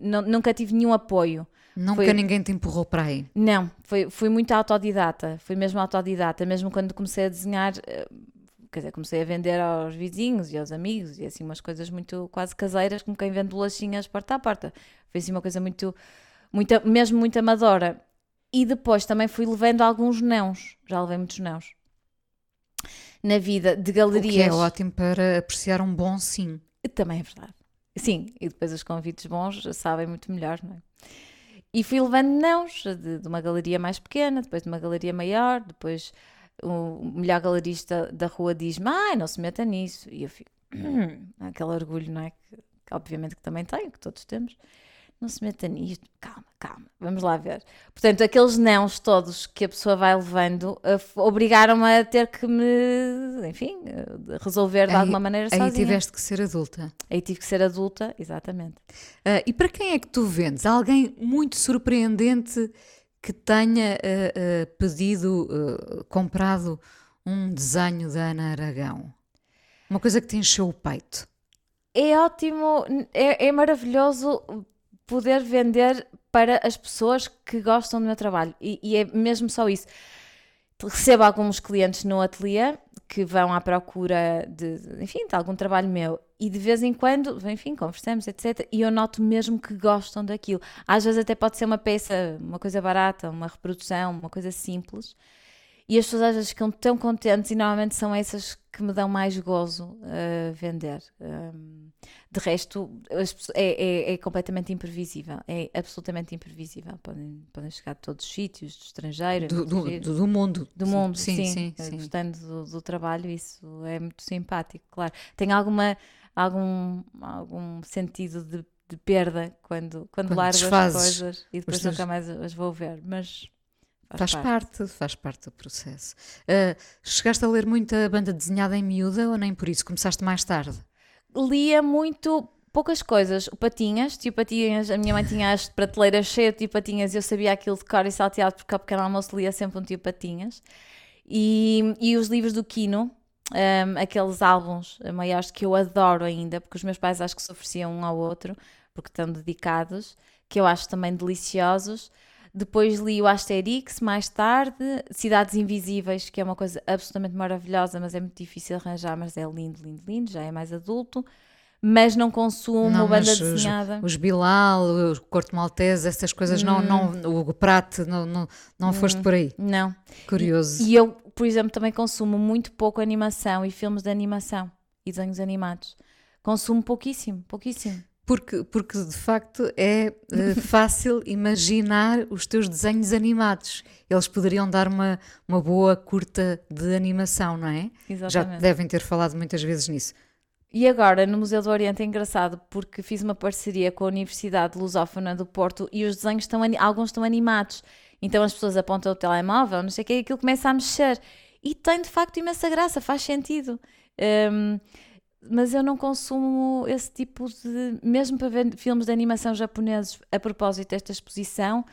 não- nunca tive nenhum apoio. Nunca Foi- ninguém te empurrou para aí. Não, foi, fui muito autodidata, fui mesmo autodidata, mesmo quando comecei a desenhar, eh, quer dizer, comecei a vender aos vizinhos e aos amigos e assim umas coisas muito quase caseiras, como quem vende bolachinhas porta a porta. Foi assim uma coisa muito, muito mesmo muito amadora. E depois também fui levando alguns nãos, já levei muitos nãos. Na vida, de O que galerias. é ótimo para apreciar um bom sim. Também é verdade. Sim, e depois os convites bons sabem muito melhor, não é? E fui levando nãos de, de uma galeria mais pequena, depois de uma galeria maior, depois o melhor galerista da rua diz-me, ai, não se meta nisso. E eu fico, "Hum", [CLEARS THROAT] aquele orgulho, não é? Que obviamente que também tenho, que todos temos. Não se meta nisto, calma, calma, vamos lá ver. Portanto, aqueles nãos todos que a pessoa vai levando uh, obrigaram-me a ter que me, enfim, uh, resolver de Aí- alguma maneira Aí sozinha. tiveste que ser adulta. Aí tive que ser adulta, exatamente. Ah, e para quem é que tu vendes? Alguém muito surpreendente que tenha ah, ah, pedido, comprado um desenho da Ana Aragão? Uma coisa que te encheu o peito. É ótimo, é, é maravilhoso poder vender para as pessoas que gostam do meu trabalho. E, e é mesmo só isso. Recebo alguns clientes no ateliê que vão à procura de, enfim, de algum trabalho meu e de vez em quando, enfim, conversamos, etc. E eu noto mesmo que gostam daquilo. Às vezes até pode ser uma peça, uma coisa barata, uma reprodução, uma coisa simples. E as pessoas às vezes ficam tão contentes e normalmente são essas que me dão mais gozo a vender. Um, de resto, pessoas- é, é- é completamente imprevisível. É absolutamente imprevisível. Podem, podem chegar de todos os sítios, do estrangeiro, Do, do- do- do mundo. Do mundo, sim, sim, sim, sim. Gostando do, do trabalho, isso é muito simpático, claro. Tem alguma, algum, algum sentido de, de perda quando, quando, Quando largo as coisas e depois nunca mais as vou ver, mas Faz parte, faz parte do processo. Ah, chegaste a ler muita banda desenhada em miúda ou nem por isso? Começaste mais tarde? Lia muito poucas coisas. O Patinhas, tio Patinhas, a minha mãe tinha as prateleiras cheias de tio Patinhas e eu sabia aquilo de cor e salteado porque ao pequeno almoço lia sempre um tio Patinhas. E, e os livros do Kino, um, aqueles álbuns maiores que eu adoro ainda, porque os meus pais acho que se ofereciam um ao outro, porque estão dedicados, que eu acho também deliciosos. Depois li o Asterix mais tarde, Cidades Invisíveis, que é uma coisa absolutamente maravilhosa, mas é muito difícil arranjar, mas é lindo, lindo, lindo, já é mais adulto. Mas não consumo Não, banda os- desenhada. Os Bilal, o Corto Maltese, essas coisas, não, não, o Prate, não, não, não foste por aí. Não. Curioso. E eu, por exemplo, também consumo muito pouco animação e filmes de animação e desenhos animados. Consumo pouquíssimo, pouquíssimo. Porque, porque de facto é eh, [LAUGHS] fácil imaginar os teus desenhos animados. Eles poderiam dar uma, uma boa curta de animação, não é? Já Exatamente. te devem ter falado muitas vezes nisso. E agora, no Museu do Oriente, é engraçado porque fiz uma parceria com a Universidade Lusófona do Porto e os desenhos estão, alguns estão animados. Então as pessoas apontam o telemóvel, não sei o que, e aquilo começa a mexer. E tem de facto imensa graça, faz sentido. Hum, mas eu não consumo esse tipo de. Mesmo para ver filmes de animação japoneses a propósito desta exposição,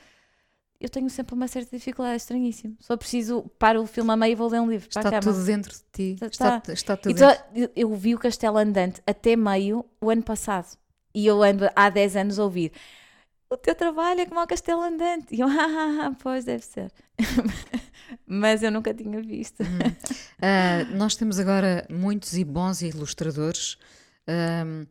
eu tenho sempre uma certa dificuldade, é estranhíssimo. Só preciso, para o filme a meio e vou ler um livro. Está tudo dentro de ti. Está- Está, está tudo Então, dentro. eu- eu vi o Castelo Andante até meio o ano passado. E eu ando há 10 anos a ouvir. O teu trabalho é como o Castelo Andante. E eu, [LAUGHS] ah, ah, ah, pois deve ser. [LAUGHS] Mas eu nunca tinha visto. Ah, nós temos agora muitos e bons ilustradores, ahm,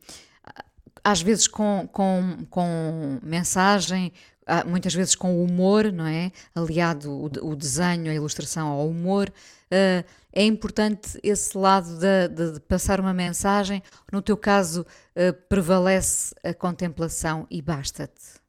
às vezes com, com, com mensagem, ah, muitas vezes com humor, não é? Aliado o, o desenho, a ilustração ao humor. Ah, é importante esse lado de, de- de passar uma mensagem. No teu caso, ah, prevalece a contemplação e basta-te.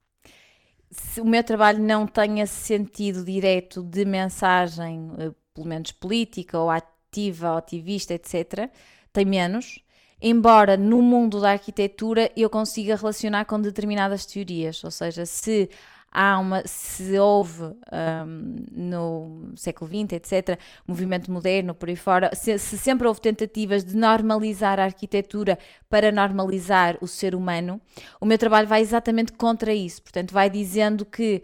Se o meu trabalho não tenha sentido direto de mensagem, eh, pelo menos política ou ativa, ativista, etc., tem menos. Embora no mundo da arquitetura eu consiga relacionar com determinadas teorias, ou seja, se há uma, se houve hum, no século XX, etc., movimento moderno por aí fora, se, se sempre houve tentativas de normalizar a arquitetura para normalizar o ser humano, o meu trabalho vai exatamente contra isso. Portanto, vai dizendo que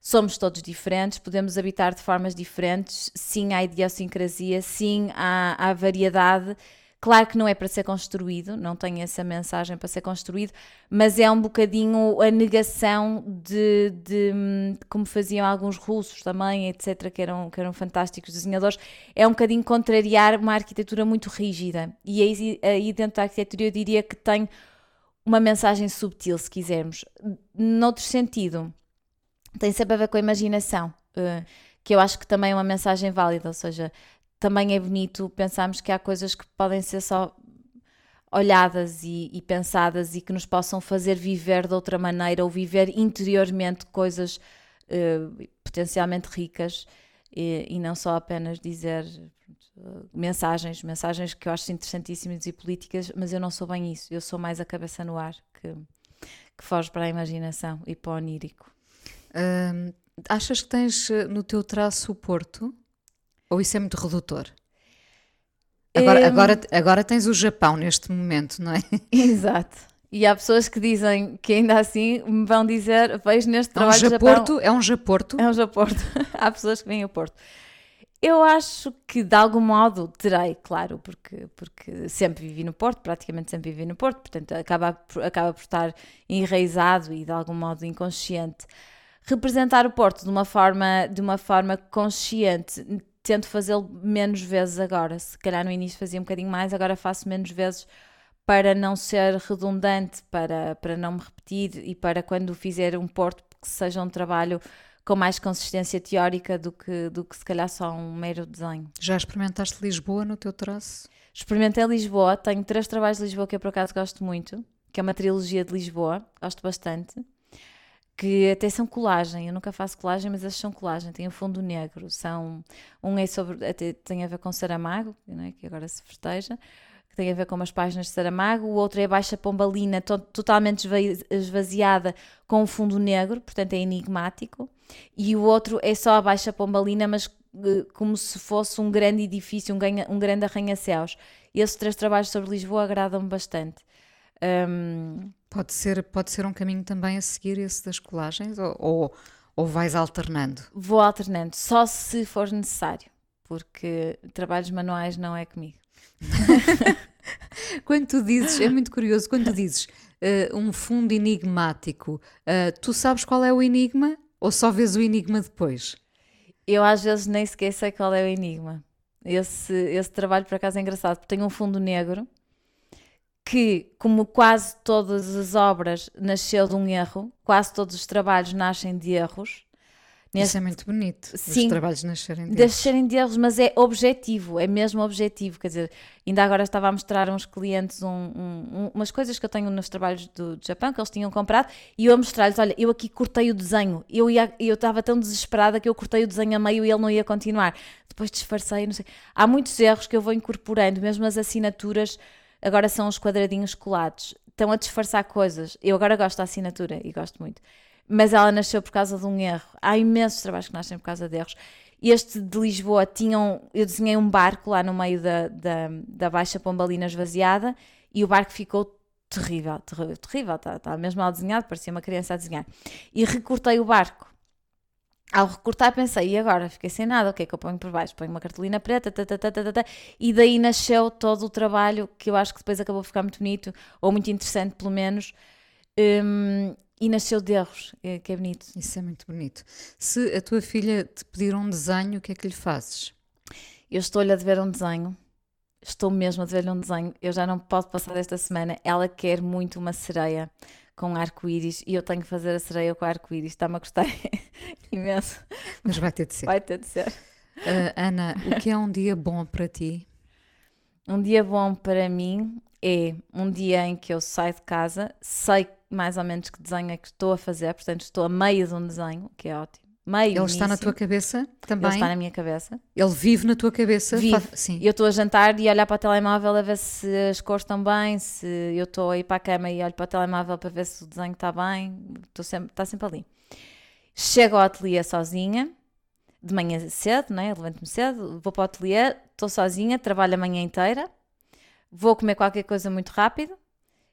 somos todos diferentes, podemos habitar de formas diferentes, sim há idiosincrasia, sim há, há variedade. Claro que não é para ser construído, não tem essa mensagem para ser construído, mas é um bocadinho a negação de, de, como faziam alguns russos também, etc., que eram, que eram fantásticos desenhadores, é um bocadinho contrariar uma arquitetura muito rígida. E aí, aí dentro da arquitetura eu diria que tem uma mensagem subtil, se quisermos. Noutro sentido, tem sempre a ver com a imaginação, eh, que eu acho que também é uma mensagem válida, ou seja, também é bonito pensarmos que há coisas que podem ser só olhadas e, e pensadas e que nos possam fazer viver de outra maneira ou viver interiormente coisas eh, potencialmente ricas e, e não só apenas dizer mensagens, mensagens que eu acho interessantíssimas e políticas, mas eu não sou bem isso, eu sou mais a cabeça no ar que que foge para a imaginação e para o onírico. Achas que tens eh, no teu traço o Porto? Ou isso é muito redutor? Agora, Hum, agora, agora tens o Japão neste momento, não é? [LAUGHS] Exato. E há pessoas que dizem que ainda assim me vão dizer, vejo neste É um trabalho de Japão... Japorto? É um Japorto? É um Japorto. [LAUGHS] há pessoas que vêm ao Porto. Eu acho que de algum modo terei, claro, porque, porque sempre vivi no Porto, praticamente sempre vivi no Porto, portanto acaba, por- acaba por estar enraizado e de algum modo inconsciente. Representar o Porto de uma forma, de uma forma consciente, tento fazê-lo menos vezes agora. Se calhar no início fazia um bocadinho mais, agora faço menos vezes para não ser redundante, para, para não me repetir e para quando fizer um Porto que seja um trabalho com mais consistência teórica do que, do que se calhar só um mero desenho. Já experimentaste Lisboa no teu traço? Experimentei Lisboa, tenho três trabalhos de Lisboa que eu por acaso gosto muito, que é uma trilogia de Lisboa, gosto bastante, que até são colagem, eu nunca faço colagem, mas esses são colagem, tem o fundo negro, são, um é sobre, até tem a ver com Saramago, é? que agora se festeja, que tem a ver com umas páginas de Saramago, o outro é Baixa Pombalina, to- totalmente esva- esvaziada com um fundo negro, portanto é enigmático, e o outro é só a Baixa Pombalina, mas eh, como se fosse um grande edifício, um, ganha- um grande arranha-céus. E esses três trabalhos sobre Lisboa agradam-me bastante. Hum, Pode ser, pode ser um caminho também a seguir esse das colagens? Ou, ou, ou vais alternando? vou alternando, só se for necessário, porque trabalhos manuais não é comigo. [LAUGHS] Quando tu dizes, é muito curioso, quando tu dizes eh, um fundo enigmático, eh, tu sabes qual é o enigma? Ou só vês o enigma depois? Eu às vezes nem sequer sei qual é o enigma. Esse, esse trabalho por acaso é engraçado, porque tem um fundo negro que, como quase todas as obras, nasceu de um erro, quase todos os trabalhos nascem de erros. Isso é muito bonito. Sim. Os trabalhos nascerem Deve deles. serem de erros, mas é objetivo, é mesmo objetivo. Quer dizer, ainda agora estava a mostrar a uns clientes um- um- um- umas coisas que eu tenho nos trabalhos do, do Japão que eles tinham comprado e eu a mostrar-lhes: olha, eu aqui cortei o desenho. Eu ia- eu estava tão desesperada que eu cortei o desenho a meio e ele não ia continuar. Depois disfarcei, não sei. Há muitos erros que eu vou incorporando, mesmo as assinaturas, agora são os quadradinhos colados. Estão a disfarçar coisas. Eu agora gosto da assinatura e gosto muito mas ela nasceu por causa de um erro. Há imensos trabalhos que nascem por causa de erros. Este de Lisboa tinham. Eu desenhei um barco lá no meio da, da, da Baixa Pombalina esvaziada e o barco ficou terrível, terrível, terrível. Estava estava mesmo mal desenhado, parecia uma criança a desenhar. E recortei o barco. Ao recortar pensei, e agora? Fiquei sem nada, o que é que eu ponho por baixo? Ponho uma cartolina preta, e daí nasceu todo o trabalho que eu acho que depois acabou por ficar muito bonito, ou muito interessante pelo menos, hum, e nasceu de erros, eh, que é bonito. Isso é muito bonito. Se a tua filha te pedir um desenho, o que é que lhe fazes? Eu estou-lhe a dever um desenho. Estou mesmo a dever-lhe um desenho. Eu já não posso passar desta semana. Ela quer muito uma sereia com arco-íris e eu tenho que fazer a sereia com arco-íris. Está-me a gostar [LAUGHS] imenso. Mas vai ter de ser. Vai ter de ser. Ah, Ana, o que é um dia bom para ti? Um dia bom para mim é um dia em que eu saio de casa, sei mais ou menos que desenho é que estou a fazer, portanto estou a meio de um desenho, que é ótimo. Meio Ele está na início. tua cabeça também? Ele está na minha cabeça. Ele vive na tua cabeça? Vive. Fa- Sim. Eu estou a jantar e olhar para o telemóvel a ver se as cores estão bem, se eu estou a ir para a cama e olho para o telemóvel para ver se o desenho está bem, estou sempre, está sempre ali. Chego ao ateliê sozinha, de manhã cedo, né? levanto-me cedo, vou para o ateliê, estou sozinha, trabalho a manhã inteira, vou comer qualquer coisa muito rápido,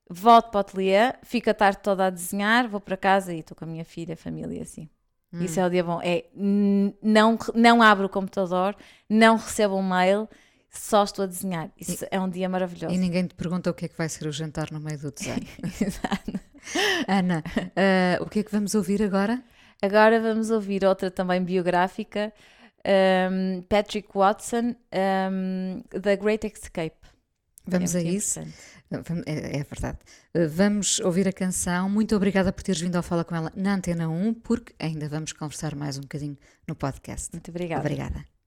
volto para o ateliê, fico a tarde toda a desenhar, vou para casa e estou com a minha filha, a família assim. Hum. Isso é o dia bom. É, não, não abro o computador, não recebo um mail, só estou a desenhar. Isso é um dia maravilhoso. E ninguém te pergunta o que é que vai ser o jantar no meio do desenho. [LAUGHS] Exato. Ana, ah, o que é que vamos ouvir agora? Agora vamos ouvir outra também biográfica, um, Patrick Watson, um, The Great Escape. Vamos É a isso? É, é verdade. Uh, Vamos ouvir a canção. Muito obrigada por teres vindo ao Fala com ela na Antena 1, porque ainda vamos conversar mais um bocadinho no podcast. Muito obrigada. Obrigada.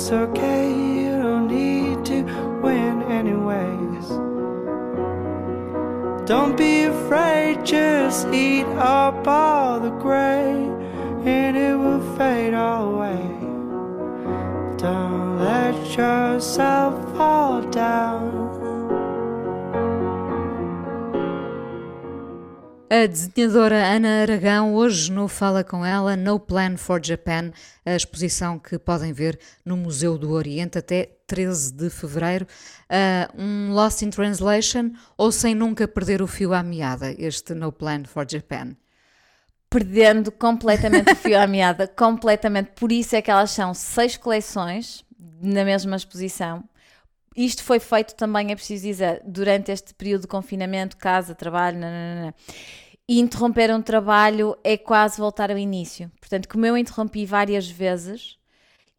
That's okay, you don't need to win anyways. Don't be afraid, just eat up all the gray, and it will fade away. Don't let yourself A desenhadora Ana Aragão, hoje no Fala Com Ela, No Plan for Japan, a exposição que podem ver no Museu do Oriente até 13 de fevereiro. Uh, um Lost in Translation ou sem nunca perder o fio à meada, este No Plan for Japan? Perdendo completamente o fio à meada, completamente. Por isso é que elas são seis coleções na mesma exposição. Isto foi feito também, é preciso dizer, durante este período de confinamento, casa, trabalho, nananana. E interromper um trabalho é quase voltar ao início. Portanto, como eu interrompi várias vezes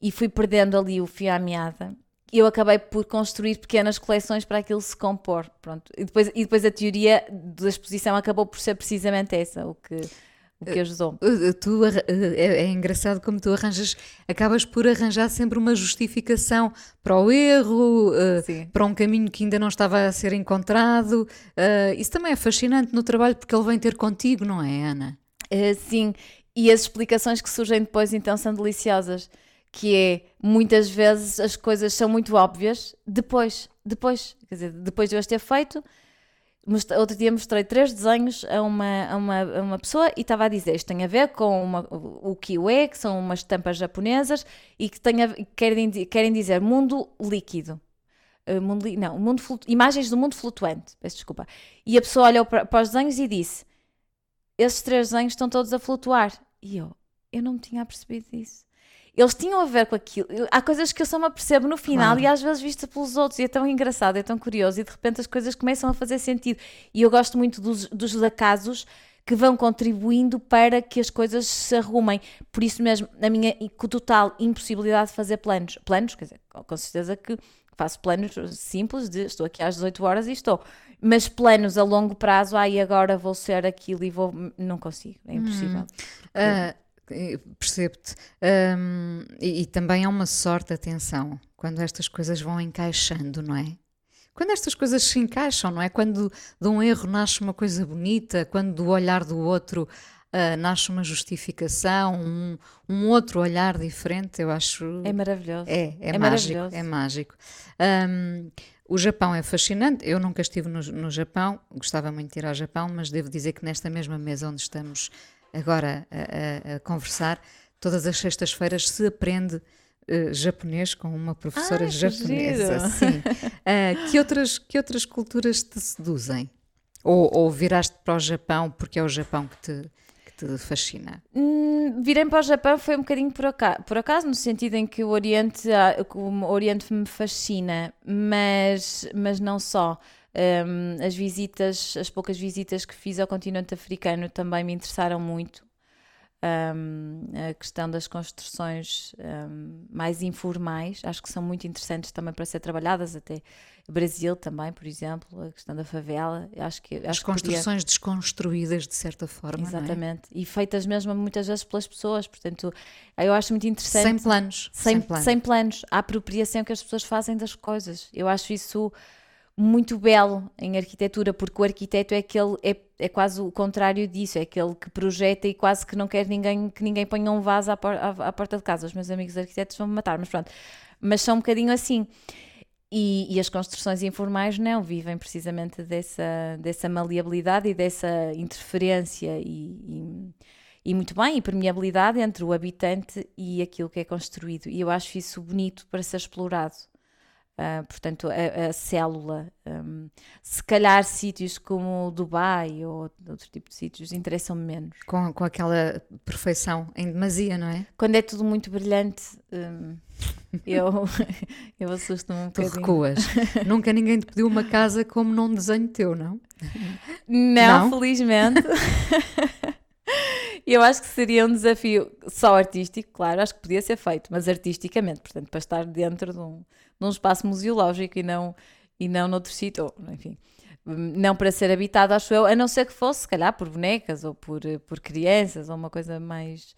e fui perdendo ali o fio à meada, eu acabei por construir pequenas coleções para aquilo se compor. Pronto. E, depois, e depois a teoria da exposição acabou por ser precisamente essa, o que, o que ajudou. Uh, Tu, arra- uh, é, é engraçado como tu arranjas, acabas por arranjar sempre uma justificação para o erro, Sim. para um caminho que ainda não estava a ser encontrado. Isso também é fascinante no trabalho porque ele vem ter contigo, não é, Ana? Sim, e as explicações que surgem depois então são deliciosas, que é muitas vezes as coisas são muito óbvias depois, depois, quer dizer, depois de eu as ter feito. Outro dia mostrei três desenhos a uma, a uma, a uma pessoa e estava a dizer isto tem a ver com uma, o kiwi, que são umas estampas japonesas e que tem a, querem, querem dizer mundo líquido. Uh, mundo, não, mundo imagens do mundo flutuante, peço desculpa. E a pessoa olhou para, para os desenhos e disse: esses três desenhos estão todos a flutuar. E eu, eu não me tinha percebido disso. Eles tinham a ver com aquilo. Há coisas que eu só me apercebo no final Claro. e às vezes vista pelos outros. E é tão engraçado, é tão curioso. E de repente as coisas começam a fazer sentido. E eu gosto muito dos, dos acasos que vão contribuindo para que as coisas se arrumem. Por isso mesmo, a minha total impossibilidade de fazer planos. Planos, quer dizer, com certeza que faço planos simples de estou aqui às 18 horas e estou. Mas planos a longo prazo, aí agora vou ser aquilo e vou. Não consigo, é impossível. Ah, eh, Percebo-te. Ahm, e, e também é uma sorte, atenção, quando estas coisas vão encaixando, não é? Quando estas coisas se encaixam, não é? Quando de um erro nasce uma coisa bonita, quando do olhar do outro ah, nasce uma justificação, um, um outro olhar diferente, eu acho. É maravilhoso. É, é, É mágico, é mágico. Ahm, o Japão é fascinante. Eu nunca estive no, no Japão, gostava muito de ir ao Japão, mas devo dizer que nesta mesma mesa onde estamos agora a, a- a conversar, todas as sextas-feiras se aprende eh, japonês com uma professora Ah, japonesa. Sim. [LAUGHS] Ah, que, outras, que outras culturas te seduzem? Ou, ou viraste para o Japão porque é o Japão que te, que te fascina? Hum, virei para o Japão foi um bocadinho por acaso, por acaso no sentido em que o Oriente, ah, o Oriente me fascina, mas, mas não só. Hum, as visitas, as poucas visitas que fiz ao continente africano também me interessaram muito. Hum, a questão das construções hum, mais informais, acho que são muito interessantes também para ser trabalhadas, até Brasil também, por exemplo, a questão da favela, acho que As acho podia- construções desconstruídas de certa forma, é? Exatamente. E feitas mesmo muitas vezes pelas pessoas. Portanto, eu acho muito interessante. Sem planos. Sem, plano. sem planos. A apropriação que as pessoas fazem das coisas. Eu acho isso muito belo em arquitetura, porque o arquiteto é aquele, é, é quase o contrário disso, é aquele que projeta e quase que não quer ninguém, que ninguém ponha um vaso à, por, à, à porta de casa. Os meus amigos arquitetos vão me matar, mas pronto. Mas são um bocadinho assim. E, e, as construções informais não vivem precisamente dessa, dessa maleabilidade e dessa interferência e, e, e, muito bem, e permeabilidade entre o habitante e aquilo que é construído. E eu acho isso bonito para ser explorado. Uh, portanto, a, a célula. Um, se calhar sítios como Dubai ou outro tipo de sítios interessam-me menos. Com, com aquela perfeição em demasia, não é? Quando é tudo muito brilhante, um, eu, [LAUGHS] eu assusto-me um tu bocadinho. recuas. [LAUGHS] Nunca ninguém te pediu uma casa como num desenho teu, não? Não, não? felizmente. Eu acho que seria um desafio só artístico, claro, acho que podia ser feito, mas artisticamente, portanto, para estar dentro de um, num espaço museológico e não, e não noutro sítio, enfim. Não para ser habitado, acho eu, a não ser que fosse, se calhar, por bonecas ou por, por crianças ou uma coisa mais.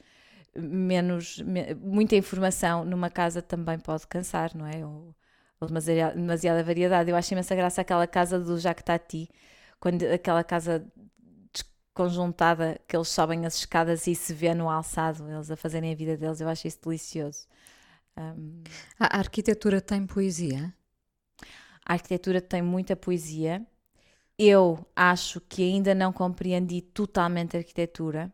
menos. Me, muita informação numa casa também pode cansar, não é? Ou, ou demasiada, demasiada variedade. Eu acho imensa graça aquela casa do Jacques Tati, quando aquela casa conjuntada que eles sobem as escadas e se vê no alçado, eles a fazerem a vida deles, eu acho isso delicioso. Um, a arquitetura tem poesia? A arquitetura tem muita poesia. Eu acho que ainda não compreendi totalmente a arquitetura.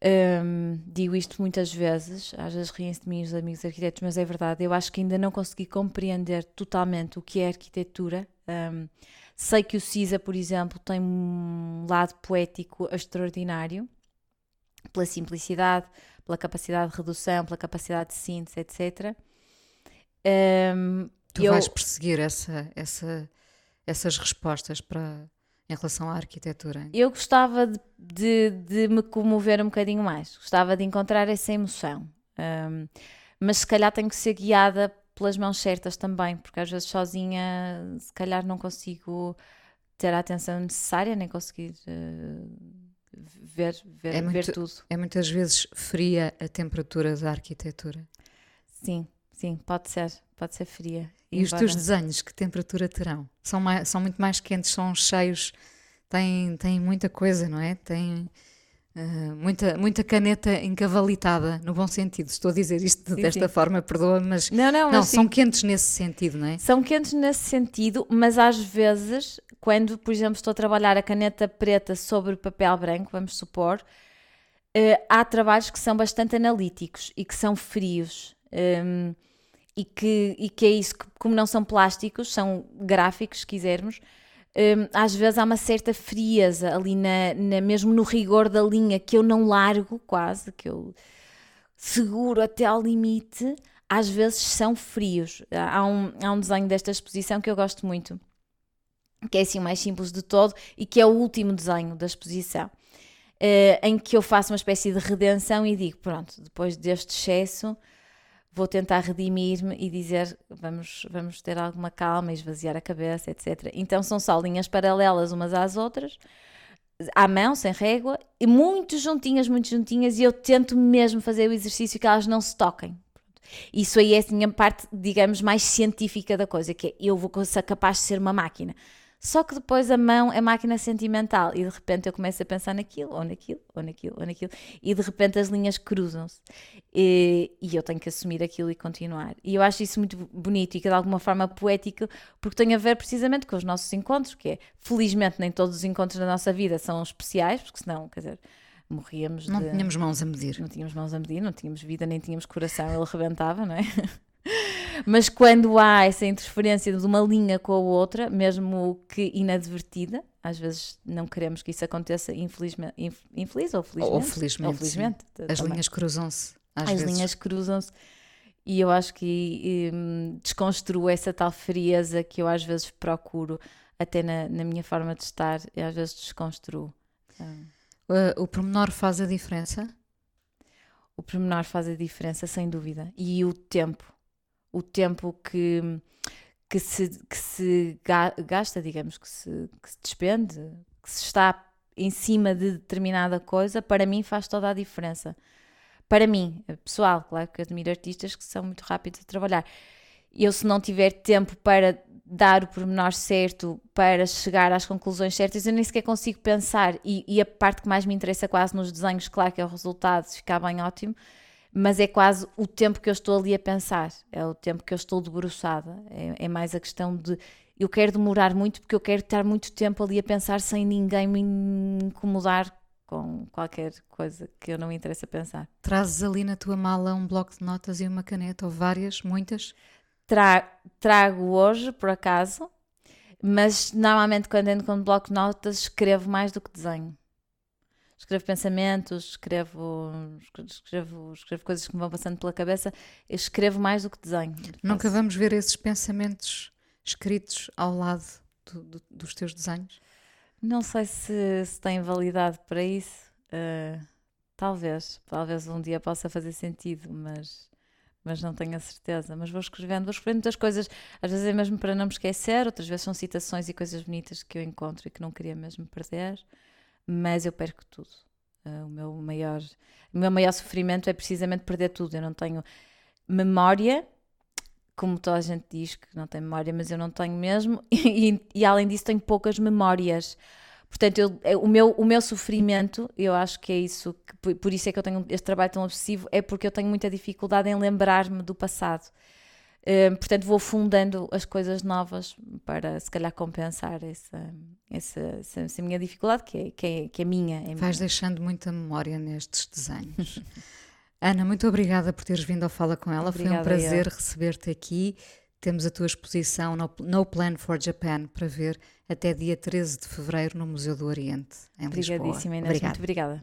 Um, digo isto muitas vezes, às vezes riem-se de mim os amigos arquitetos, mas é verdade. Eu acho que ainda não consegui compreender totalmente o que é arquitetura. Um, sei que o CISA, por exemplo, tem um lado poético extraordinário, pela simplicidade, pela capacidade de redução, pela capacidade de síntese, etc. Um, tu eu... vais perseguir essa, essa, essas respostas para, em relação à arquitetura? Eu gostava de, de, de, me comover um bocadinho mais, gostava de encontrar essa emoção, um, mas se calhar tenho que ser guiada pelas mãos certas também, porque às vezes sozinha, se calhar não consigo ter a atenção necessária, nem conseguir. Uh, ver, ver, é muito, ver tudo. É muitas vezes fria a temperatura da arquitetura. Sim, sim, pode ser, pode ser fria. E os teus desenhos, que temperatura terão? São, mais, são muito mais quentes, são cheios, têm, têm muita coisa, não é? Têm uh, muita, muita caneta encavalitada, no bom sentido. Estou a dizer isto sim, desta sim. forma, perdoa, mas não, não, não são sim. quentes nesse sentido, não é? São quentes nesse sentido, mas às vezes quando, por exemplo, estou a trabalhar a caneta preta sobre papel branco, vamos supor, uh, há trabalhos que são bastante analíticos e que são frios. Um, e, que, e que é isso, que, como não são plásticos, são gráficos, se quisermos, um, às vezes há uma certa frieza ali, na, na, mesmo no rigor da linha, que eu não largo quase, que eu seguro até ao limite, às vezes são frios. Há um, há um desenho desta exposição que eu gosto muito, que é assim o mais simples de todo e que é o último desenho da exposição, uh, em que eu faço uma espécie de redenção e digo: pronto, depois deste excesso, vou tentar redimir-me e dizer: vamos, vamos ter alguma calma, esvaziar a cabeça, etc. Então são só linhas paralelas umas às outras, à mão, sem régua, e muito juntinhas, muito juntinhas, e eu tento mesmo fazer o exercício que elas não se toquem. Isso aí é assim, a parte, digamos, mais científica da coisa, que é eu vou ser capaz de ser uma máquina. Só que depois a mão é máquina sentimental e de repente eu começo a pensar naquilo, ou naquilo, ou naquilo, ou naquilo, e de repente as linhas cruzam-se e, e, eu tenho que assumir aquilo e continuar. E eu acho isso muito bonito e que de alguma forma poético, porque tem a ver precisamente com os nossos encontros, que é felizmente nem todos os encontros da nossa vida são especiais, porque senão, quer dizer, morríamos. Não de... tínhamos mãos a medir. Não tínhamos mãos a medir, não tínhamos vida, nem tínhamos coração, ele rebentava, não é? [LAUGHS] Mas quando há essa interferência de uma linha com a outra, mesmo que inadvertida, às vezes não queremos que isso aconteça infelizmente, infeliz ou felizmente. Ou felizmente. Ou felizmente As também. linhas cruzam-se. As vezes. linhas cruzam-se e eu acho que um, desconstruo essa tal frieza que eu às vezes procuro até na, na minha forma de estar e às vezes desconstruo. Uh, o pormenor faz a diferença? O pormenor faz a diferença, sem dúvida. E o tempo o tempo que, que, se, que se gasta, digamos, que se, que se despende, que se está em cima de determinada coisa, para mim faz toda a diferença. Para mim, pessoal, claro que admiro artistas que são muito rápidos a trabalhar. Eu, se não tiver tempo para dar o pormenor certo para chegar às conclusões certas, eu nem sequer consigo pensar. E, e, a parte que mais me interessa quase nos desenhos, claro que é o resultado, se ficar bem ótimo, mas é quase o tempo que eu estou ali a pensar, é o tempo que eu estou debruçada. É, é mais a questão de eu quero demorar muito porque eu quero estar muito tempo ali a pensar sem ninguém me incomodar com qualquer coisa que eu não me interessa pensar. Trazes ali na tua mala um bloco de notas e uma caneta, ou várias, muitas? Tra trago hoje, por acaso, mas normalmente quando ando com um bloco de notas escrevo mais do que desenho. Escrevo pensamentos, escrevo, escrevo, escrevo coisas que me vão passando pela cabeça, escrevo mais do que desenho. Nunca vamos ver esses pensamentos escritos ao lado do, do, dos teus desenhos? Não sei se, se tem validade para isso. Uh, talvez, talvez um dia possa fazer sentido, mas, mas não tenho a certeza. Mas vou escrevendo, vou escrevendo muitas coisas, às vezes é mesmo para não me esquecer, outras vezes são citações e coisas bonitas que eu encontro e que não queria mesmo perder, mas eu perco tudo. Uh, o, meu maior, o meu maior sofrimento é precisamente perder tudo. Eu não tenho memória como toda a gente diz que não tem memória, mas eu não tenho mesmo, [LAUGHS] e, e além disso tenho poucas memórias. Portanto, eu, é, o, meu, o meu sofrimento, eu acho que é isso, que, por isso é que eu tenho este trabalho tão obsessivo, é porque eu tenho muita dificuldade em lembrar-me do passado. Um, portanto, vou fundando as coisas novas para, se calhar, compensar essa, essa, essa, essa minha dificuldade, que é, que é, que é minha. É Vais minha. deixando muita memória nestes desenhos. [LAUGHS] Ana, muito obrigada por teres vindo ao Fala com ela. Obrigada, Foi um prazer receber-te aqui. Temos a tua exposição no, no, Plan for Japan para ver até dia 13 de fevereiro no Museu do Oriente, em Obrigadíssima, Lisboa. Inês. Muito obrigada.